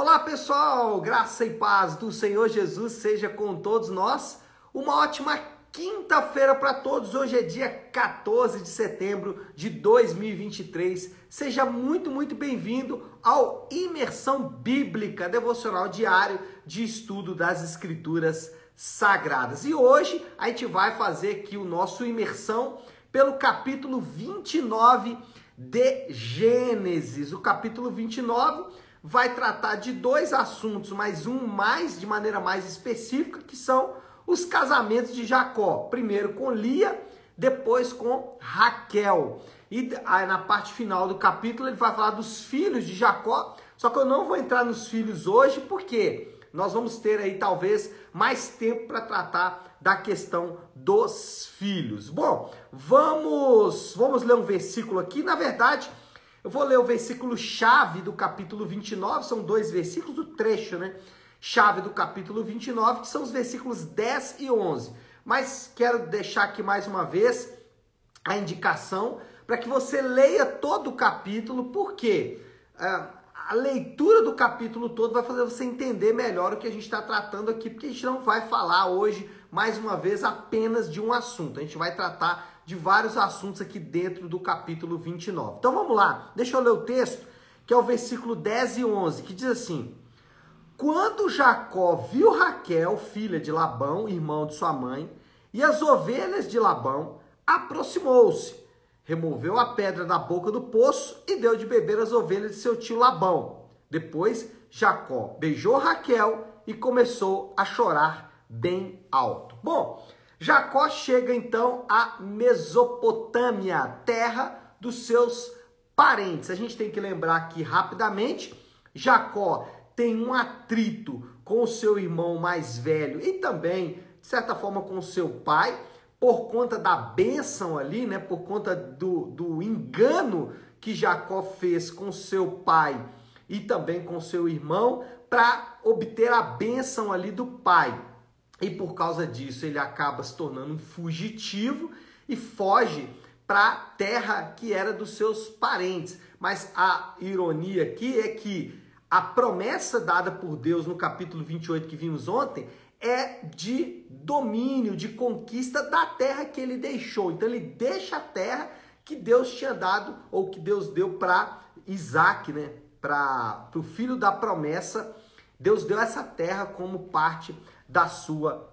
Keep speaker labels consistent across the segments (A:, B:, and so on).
A: Olá pessoal, graça e paz do Senhor Jesus seja com todos nós. Uma ótima quinta-feira para todos. Hoje é dia 14 de setembro de 2023. Seja muito, muito bem-vindo ao Imersão Bíblica Devocional Diário de Estudo das Escrituras Sagradas. E hoje a gente vai fazer aqui o nosso imersão pelo capítulo 29 de Gênesis. O capítulo 29 vai tratar de dois assuntos, mas um mais de maneira mais específica, que são os casamentos de Jacó. Primeiro com Lia, depois com Raquel. E na parte final do capítulo ele vai falar dos filhos de Jacó. Só que eu não vou entrar nos filhos hoje, porque nós vamos ter aí talvez mais tempo para tratar da questão dos filhos. Bom, vamos vamos ler um versículo aqui. Na verdade, eu vou ler o versículo chave do capítulo 29, são dois versículos do trecho, né? Chave do capítulo 29, que são os versículos 10 e 11. Mas quero deixar aqui mais uma vez a indicação para que você leia todo o capítulo, porque uh, a leitura do capítulo todo vai fazer você entender melhor o que a gente está tratando aqui, porque a gente não vai falar hoje, mais uma vez, apenas de um assunto. A gente vai tratar de vários assuntos aqui dentro do capítulo 29. Então vamos lá, deixa eu ler o texto, que é o versículo 10 e 11, que diz assim: Quando Jacó viu Raquel, filha de Labão, irmão de sua mãe, e as ovelhas de Labão, aproximou-se removeu a pedra da boca do poço e deu de beber as ovelhas de seu tio Labão. Depois, Jacó beijou Raquel e começou a chorar bem alto. Bom, Jacó chega então à Mesopotâmia, terra dos seus parentes. A gente tem que lembrar aqui rapidamente: Jacó tem um atrito com o seu irmão mais velho e também, de certa forma, com seu pai por conta da bênção ali, né? Por conta do, do engano que Jacó fez com seu pai e também com seu irmão para obter a bênção ali do pai. E por causa disso ele acaba se tornando um fugitivo e foge para a terra que era dos seus parentes. Mas a ironia aqui é que a promessa dada por Deus no capítulo 28 que vimos ontem é de domínio, de conquista da terra que ele deixou. Então ele deixa a terra que Deus tinha dado ou que Deus deu para Isaac, né? Para o filho da promessa. Deus deu essa terra como parte da sua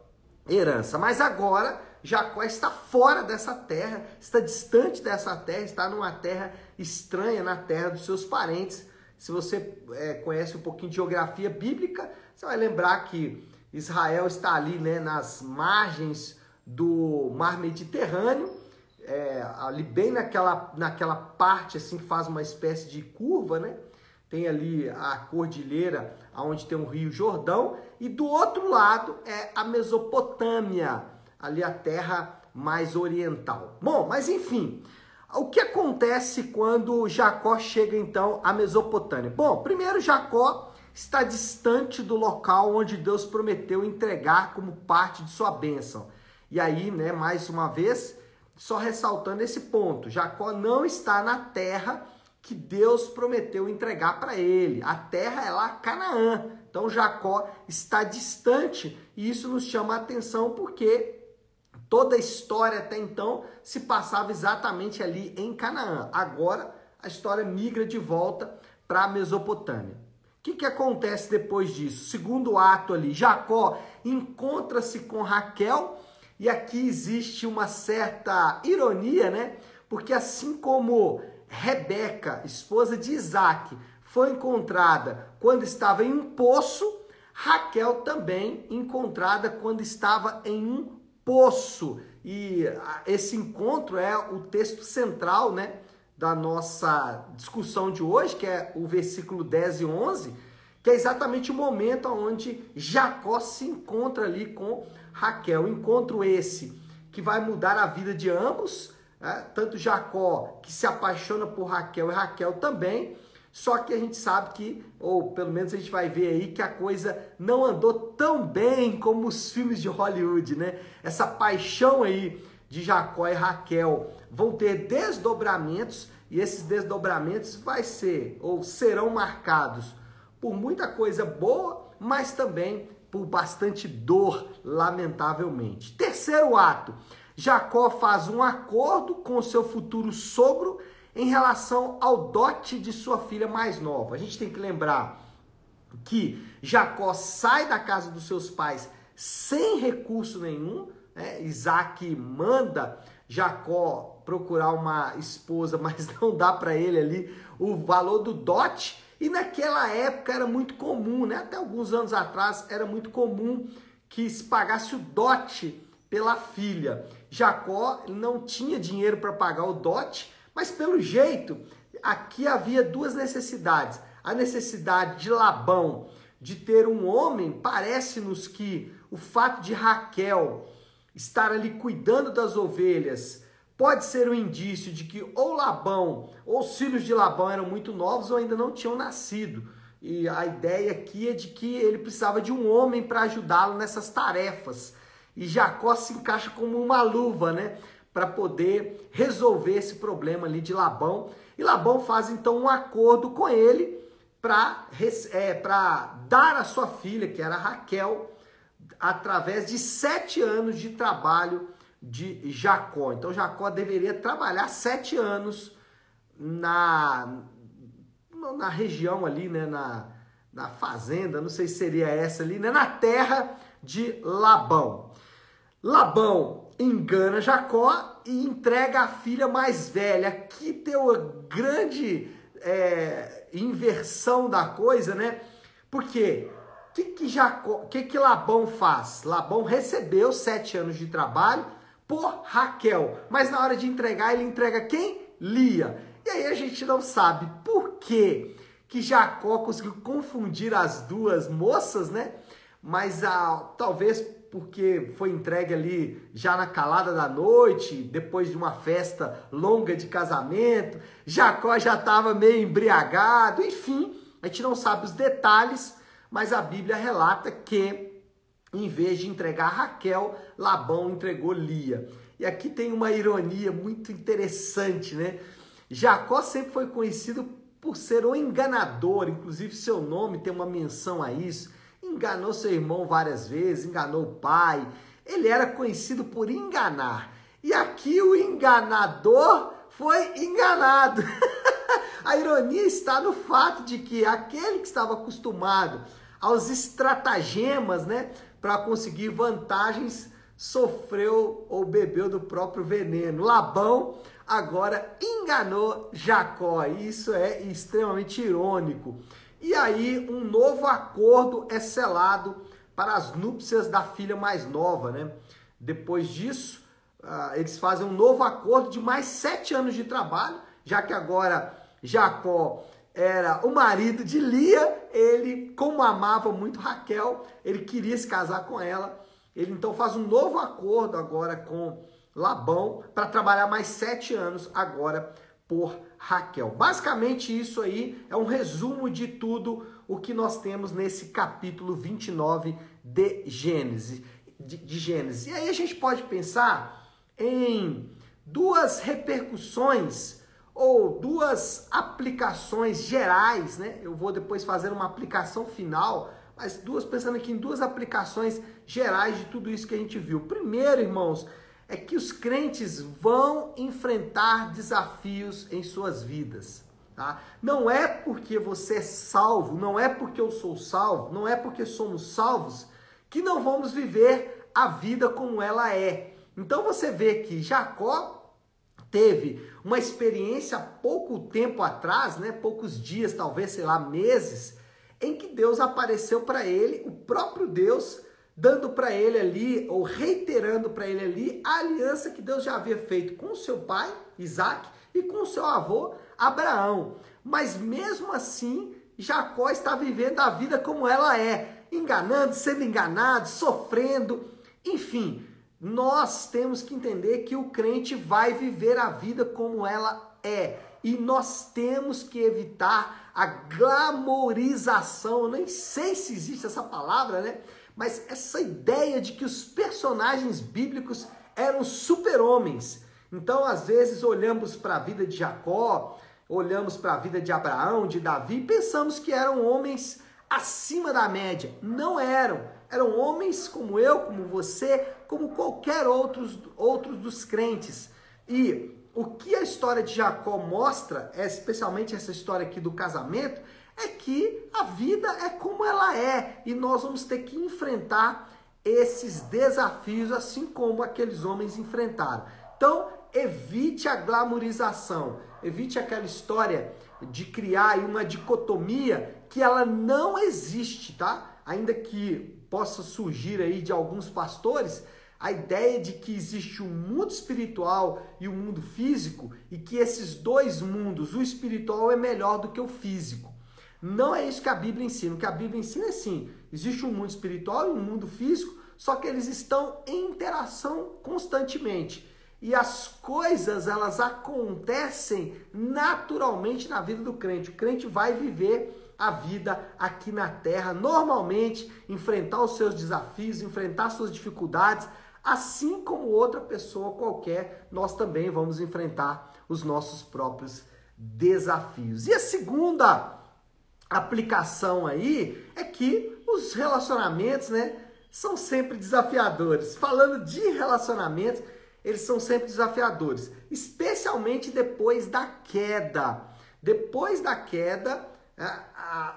A: herança. Mas agora Jacó está fora dessa terra, está distante dessa terra, está numa terra estranha, na terra dos seus parentes. Se você é, conhece um pouquinho de geografia bíblica, você vai lembrar que Israel está ali né, nas margens do mar Mediterrâneo, é, ali bem naquela, naquela parte assim que faz uma espécie de curva, né? Tem ali a cordilheira, onde tem o rio Jordão, e do outro lado é a Mesopotâmia, ali a terra mais oriental. Bom, mas enfim, o que acontece quando Jacó chega então à Mesopotâmia? Bom, primeiro Jacó está distante do local onde Deus prometeu entregar como parte de sua bênção. E aí, né, mais uma vez, só ressaltando esse ponto, Jacó não está na terra que Deus prometeu entregar para ele. A terra é lá Canaã. Então Jacó está distante e isso nos chama a atenção porque toda a história até então se passava exatamente ali em Canaã. Agora a história migra de volta para a Mesopotâmia que, que acontece depois disso? Segundo ato ali, Jacó encontra-se com Raquel, e aqui existe uma certa ironia, né? Porque assim como Rebeca, esposa de Isaac, foi encontrada quando estava em um poço, Raquel também encontrada quando estava em um poço. E esse encontro é o texto central, né? da nossa discussão de hoje, que é o versículo 10 e 11, que é exatamente o momento onde Jacó se encontra ali com Raquel. Encontro esse que vai mudar a vida de ambos, né? tanto Jacó que se apaixona por Raquel e Raquel também. Só que a gente sabe que, ou pelo menos a gente vai ver aí, que a coisa não andou tão bem como os filmes de Hollywood, né? Essa paixão aí de Jacó e Raquel vão ter desdobramentos e esses desdobramentos vai ser ou serão marcados por muita coisa boa, mas também por bastante dor, lamentavelmente. Terceiro ato, Jacó faz um acordo com seu futuro sogro em relação ao dote de sua filha mais nova. A gente tem que lembrar que Jacó sai da casa dos seus pais sem recurso nenhum. Né? Isaac manda Jacó procurar uma esposa, mas não dá para ele ali o valor do dote. E naquela época era muito comum, né? até alguns anos atrás, era muito comum que se pagasse o dote pela filha. Jacó não tinha dinheiro para pagar o dote, mas pelo jeito, aqui havia duas necessidades. A necessidade de Labão de ter um homem, parece-nos que o fato de Raquel estar ali cuidando das ovelhas pode ser um indício de que ou Labão ou os filhos de Labão eram muito novos ou ainda não tinham nascido. E a ideia aqui é de que ele precisava de um homem para ajudá-lo nessas tarefas. E Jacó se encaixa como uma luva, né? Para poder resolver esse problema ali de Labão. E Labão faz então um acordo com ele para é, dar a sua filha, que era Raquel, através de sete anos de trabalho de Jacó. Então Jacó deveria trabalhar sete anos na, na região ali, né? Na, na fazenda, não sei se seria essa ali, né? Na terra de Labão. Labão engana Jacó e entrega a filha mais velha. Aqui tem uma grande é, inversão da coisa, né? Porque o que que, Jacó, que que Labão faz? Labão recebeu sete anos de trabalho por Raquel, mas na hora de entregar ele entrega quem? Lia. E aí a gente não sabe por que que Jacó conseguiu confundir as duas moças, né? Mas ah, talvez porque foi entregue ali já na calada da noite, depois de uma festa longa de casamento. Jacó já estava meio embriagado, enfim, a gente não sabe os detalhes, mas a Bíblia relata que em vez de entregar Raquel, Labão entregou Lia. E aqui tem uma ironia muito interessante, né? Jacó sempre foi conhecido por ser o enganador, inclusive seu nome tem uma menção a isso enganou seu irmão várias vezes, enganou o pai. Ele era conhecido por enganar. E aqui o enganador foi enganado. A ironia está no fato de que aquele que estava acostumado aos estratagemas, né, para conseguir vantagens, sofreu ou bebeu do próprio veneno. Labão agora enganou Jacó. Isso é extremamente irônico. E aí um novo acordo é selado para as núpcias da filha mais nova, né? Depois disso, uh, eles fazem um novo acordo de mais sete anos de trabalho, já que agora Jacó era o marido de Lia, ele, como amava muito Raquel, ele queria se casar com ela. Ele então faz um novo acordo agora com Labão para trabalhar mais sete anos agora por Raquel. Basicamente, isso aí é um resumo de tudo o que nós temos nesse capítulo 29 de Gênesis. De, de Gênesis. E aí a gente pode pensar em duas repercussões ou duas aplicações gerais, né? Eu vou depois fazer uma aplicação final, mas duas pensando aqui em duas aplicações gerais de tudo isso que a gente viu. Primeiro, irmãos, é que os crentes vão enfrentar desafios em suas vidas. Tá? Não é porque você é salvo, não é porque eu sou salvo, não é porque somos salvos que não vamos viver a vida como ela é. Então você vê que Jacó teve uma experiência pouco tempo atrás, né, poucos dias, talvez, sei lá, meses, em que Deus apareceu para ele, o próprio Deus dando para ele ali, ou reiterando para ele ali, a aliança que Deus já havia feito com seu pai, Isaac, e com seu avô, Abraão. Mas mesmo assim, Jacó está vivendo a vida como ela é, enganando, sendo enganado, sofrendo, enfim. Nós temos que entender que o crente vai viver a vida como ela é. E nós temos que evitar a glamorização. Nem sei se existe essa palavra, né? Mas essa ideia de que os personagens bíblicos eram super-homens. Então, às vezes, olhamos para a vida de Jacó, olhamos para a vida de Abraão, de Davi, e pensamos que eram homens acima da média. Não eram. Eram homens como eu, como você, como qualquer outros, outros dos crentes. E o que a história de Jacó mostra, é especialmente essa história aqui do casamento, é que a vida é como ela é e nós vamos ter que enfrentar esses desafios assim como aqueles homens enfrentaram. Então, evite a glamorização, evite aquela história de criar uma dicotomia que ela não existe, tá? Ainda que possa surgir aí de alguns pastores a ideia de que existe um mundo espiritual e o um mundo físico e que esses dois mundos, o espiritual é melhor do que o físico. Não é isso que a Bíblia ensina. O que a Bíblia ensina é sim, existe um mundo espiritual e um mundo físico, só que eles estão em interação constantemente. E as coisas, elas acontecem naturalmente na vida do crente. O crente vai viver a vida aqui na terra, normalmente, enfrentar os seus desafios, enfrentar suas dificuldades, assim como outra pessoa qualquer, nós também vamos enfrentar os nossos próprios desafios. E a segunda aplicação aí é que os relacionamentos, né, são sempre desafiadores. Falando de relacionamentos, eles são sempre desafiadores, especialmente depois da queda. Depois da queda,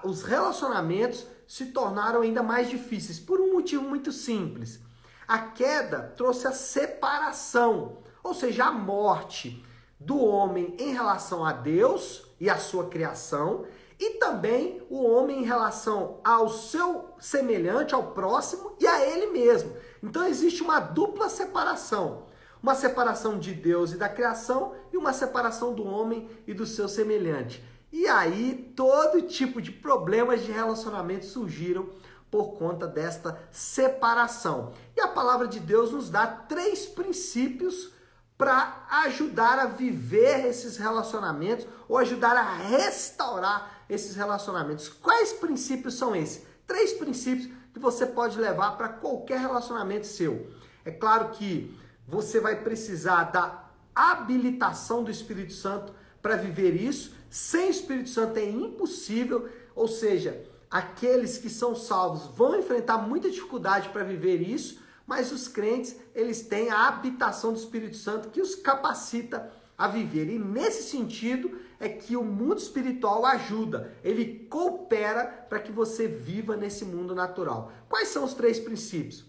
A: os relacionamentos se tornaram ainda mais difíceis por um motivo muito simples. A queda trouxe a separação, ou seja, a morte do homem em relação a Deus e a sua criação, e também o homem em relação ao seu semelhante, ao próximo e a ele mesmo. Então existe uma dupla separação uma separação de Deus e da criação e uma separação do homem e do seu semelhante. E aí todo tipo de problemas de relacionamento surgiram por conta desta separação. E a palavra de Deus nos dá três princípios para ajudar a viver esses relacionamentos ou ajudar a restaurar esses relacionamentos. Quais princípios são esses? Três princípios que você pode levar para qualquer relacionamento seu. É claro que você vai precisar da habilitação do Espírito Santo para viver isso. Sem Espírito Santo é impossível, ou seja, aqueles que são salvos vão enfrentar muita dificuldade para viver isso, mas os crentes, eles têm a habitação do Espírito Santo que os capacita a viver. E nesse sentido é que o mundo espiritual ajuda, ele coopera para que você viva nesse mundo natural. Quais são os três princípios?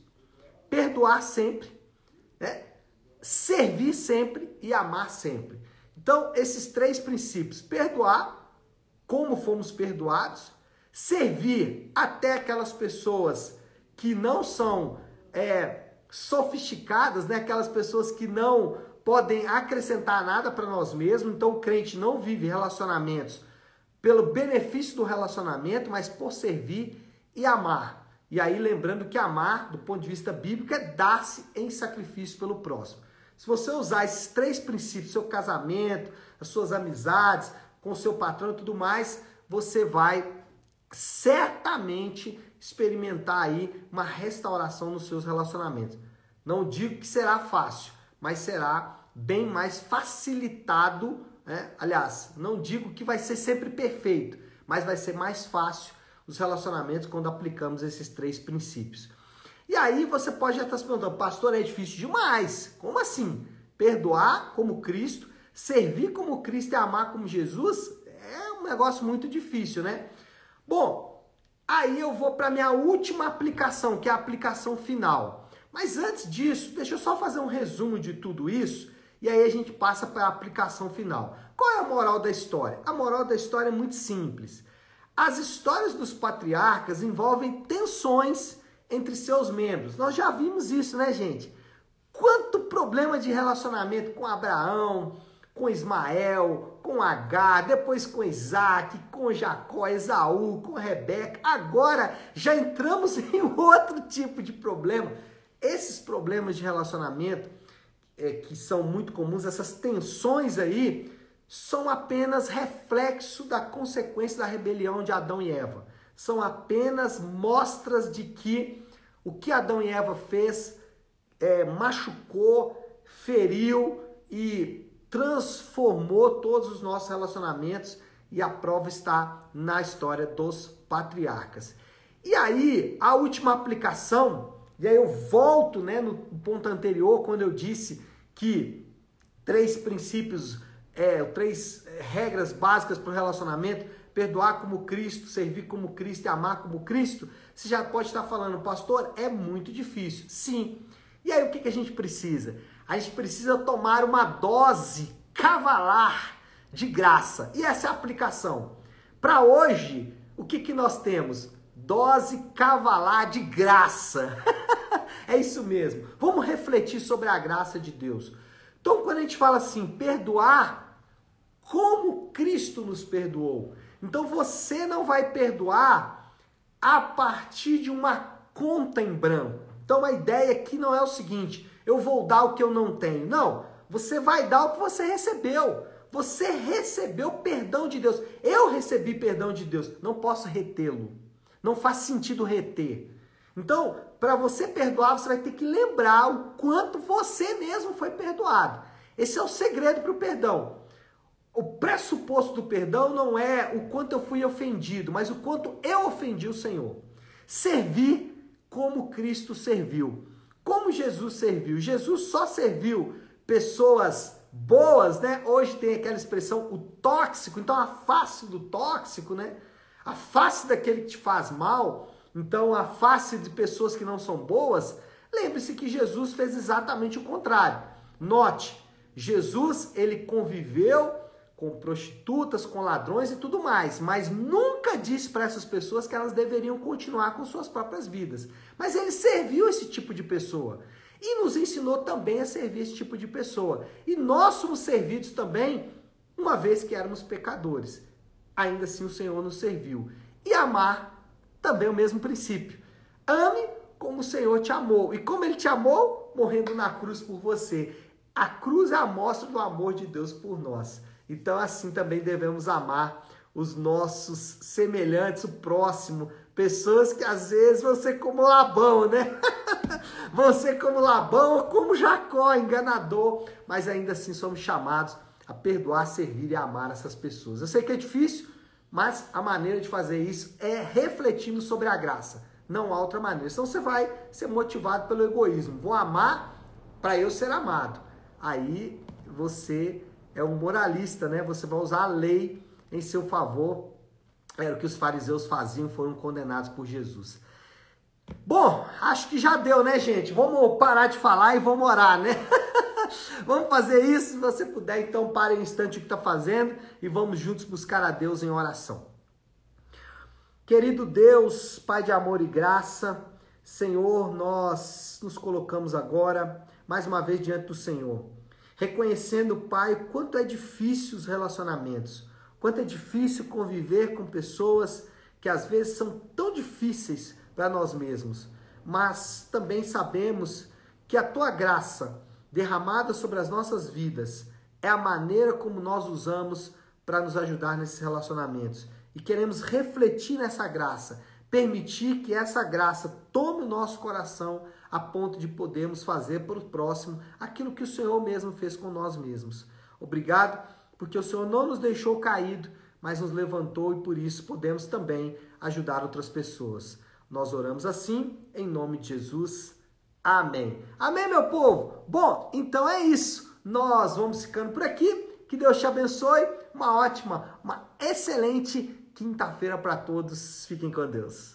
A: Perdoar sempre, né? servir sempre e amar sempre. Então, esses três princípios: perdoar, como fomos perdoados, servir até aquelas pessoas que não são é, sofisticadas, né? aquelas pessoas que não podem acrescentar nada para nós mesmos. Então, o crente não vive relacionamentos pelo benefício do relacionamento, mas por servir e amar. E aí, lembrando que amar, do ponto de vista bíblico, é dar-se em sacrifício pelo próximo. Se você usar esses três princípios, seu casamento, as suas amizades, com seu patrão e tudo mais, você vai certamente experimentar aí uma restauração nos seus relacionamentos. Não digo que será fácil, mas será bem mais facilitado. Né? Aliás, não digo que vai ser sempre perfeito, mas vai ser mais fácil os relacionamentos quando aplicamos esses três princípios. E aí você pode já estar se perguntando, pastor, é difícil demais. Como assim? Perdoar como Cristo, servir como Cristo e amar como Jesus é um negócio muito difícil, né? Bom, aí eu vou para minha última aplicação, que é a aplicação final. Mas antes disso, deixa eu só fazer um resumo de tudo isso e aí a gente passa para a aplicação final. Qual é a moral da história? A moral da história é muito simples. As histórias dos patriarcas envolvem tensões entre seus membros. Nós já vimos isso, né, gente? Quanto problema de relacionamento com Abraão, com Ismael, com Agar, depois com Isaac, com Jacó, Esaú, com Rebeca. Agora já entramos em outro tipo de problema. Esses problemas de relacionamento é, que são muito comuns, essas tensões aí, são apenas reflexo da consequência da rebelião de Adão e Eva. São apenas mostras de que o que Adão e Eva fez é, machucou, feriu e transformou todos os nossos relacionamentos e a prova está na história dos patriarcas. E aí, a última aplicação, e aí eu volto né, no ponto anterior, quando eu disse que três princípios, é, três é, regras básicas para o relacionamento, perdoar como Cristo, servir como Cristo e amar como Cristo, você já pode estar falando, pastor, é muito difícil. Sim. E aí o que, que a gente precisa? A gente precisa tomar uma dose cavalar de graça. E essa é a aplicação. Para hoje, o que, que nós temos? Dose cavalar de graça. é isso mesmo. Vamos refletir sobre a graça de Deus. Então, quando a gente fala assim, perdoar, como Cristo nos perdoou. Então, você não vai perdoar a partir de uma conta em branco. Então, a ideia aqui não é o seguinte: eu vou dar o que eu não tenho. Não, você vai dar o que você recebeu. Você recebeu perdão de Deus. Eu recebi perdão de Deus. Não posso retê-lo. Não faz sentido reter. Então, para você perdoar, você vai ter que lembrar o quanto você mesmo foi perdoado. Esse é o segredo para o perdão. O pressuposto do perdão não é o quanto eu fui ofendido, mas o quanto eu ofendi o Senhor. Servir como Cristo serviu. Como Jesus serviu? Jesus só serviu pessoas boas, né? Hoje tem aquela expressão o tóxico, então a face do tóxico, né? A face daquele que te faz mal, então a face de pessoas que não são boas, lembre-se que Jesus fez exatamente o contrário. Note, Jesus ele conviveu com prostitutas, com ladrões e tudo mais, mas nunca disse para essas pessoas que elas deveriam continuar com suas próprias vidas. Mas ele serviu esse tipo de pessoa e nos ensinou também a servir esse tipo de pessoa. E nós somos servidos também, uma vez que éramos pecadores. Ainda assim o Senhor nos serviu. E amar também o mesmo princípio. Ame como o Senhor te amou. E como ele te amou, morrendo na cruz por você. A cruz é a mostra do amor de Deus por nós. Então, assim também devemos amar os nossos semelhantes, o próximo, pessoas que às vezes vão ser como Labão, né? vão ser como Labão ou como Jacó, enganador, mas ainda assim somos chamados a perdoar, servir e amar essas pessoas. Eu sei que é difícil, mas a maneira de fazer isso é refletindo sobre a graça. Não há outra maneira. Senão você vai ser motivado pelo egoísmo. Vou amar para eu ser amado. Aí você é um moralista, né? Você vai usar a lei em seu favor. Era o que os fariseus faziam, foram condenados por Jesus. Bom, acho que já deu, né, gente? Vamos parar de falar e vamos orar, né? vamos fazer isso. Se você puder, então pare um instante o que está fazendo e vamos juntos buscar a Deus em oração. Querido Deus, Pai de amor e graça, Senhor, nós nos colocamos agora mais uma vez diante do Senhor, reconhecendo, Pai, quanto é difícil os relacionamentos, quanto é difícil conviver com pessoas que às vezes são tão difíceis para nós mesmos, mas também sabemos que a tua graça derramada sobre as nossas vidas é a maneira como nós usamos para nos ajudar nesses relacionamentos. E queremos refletir nessa graça, permitir que essa graça tome o nosso coração a ponto de podermos fazer para o próximo aquilo que o Senhor mesmo fez com nós mesmos. Obrigado, porque o Senhor não nos deixou caído, mas nos levantou e por isso podemos também ajudar outras pessoas. Nós oramos assim, em nome de Jesus. Amém. Amém, meu povo? Bom, então é isso. Nós vamos ficando por aqui. Que Deus te abençoe. Uma ótima, uma excelente quinta-feira para todos. Fiquem com Deus.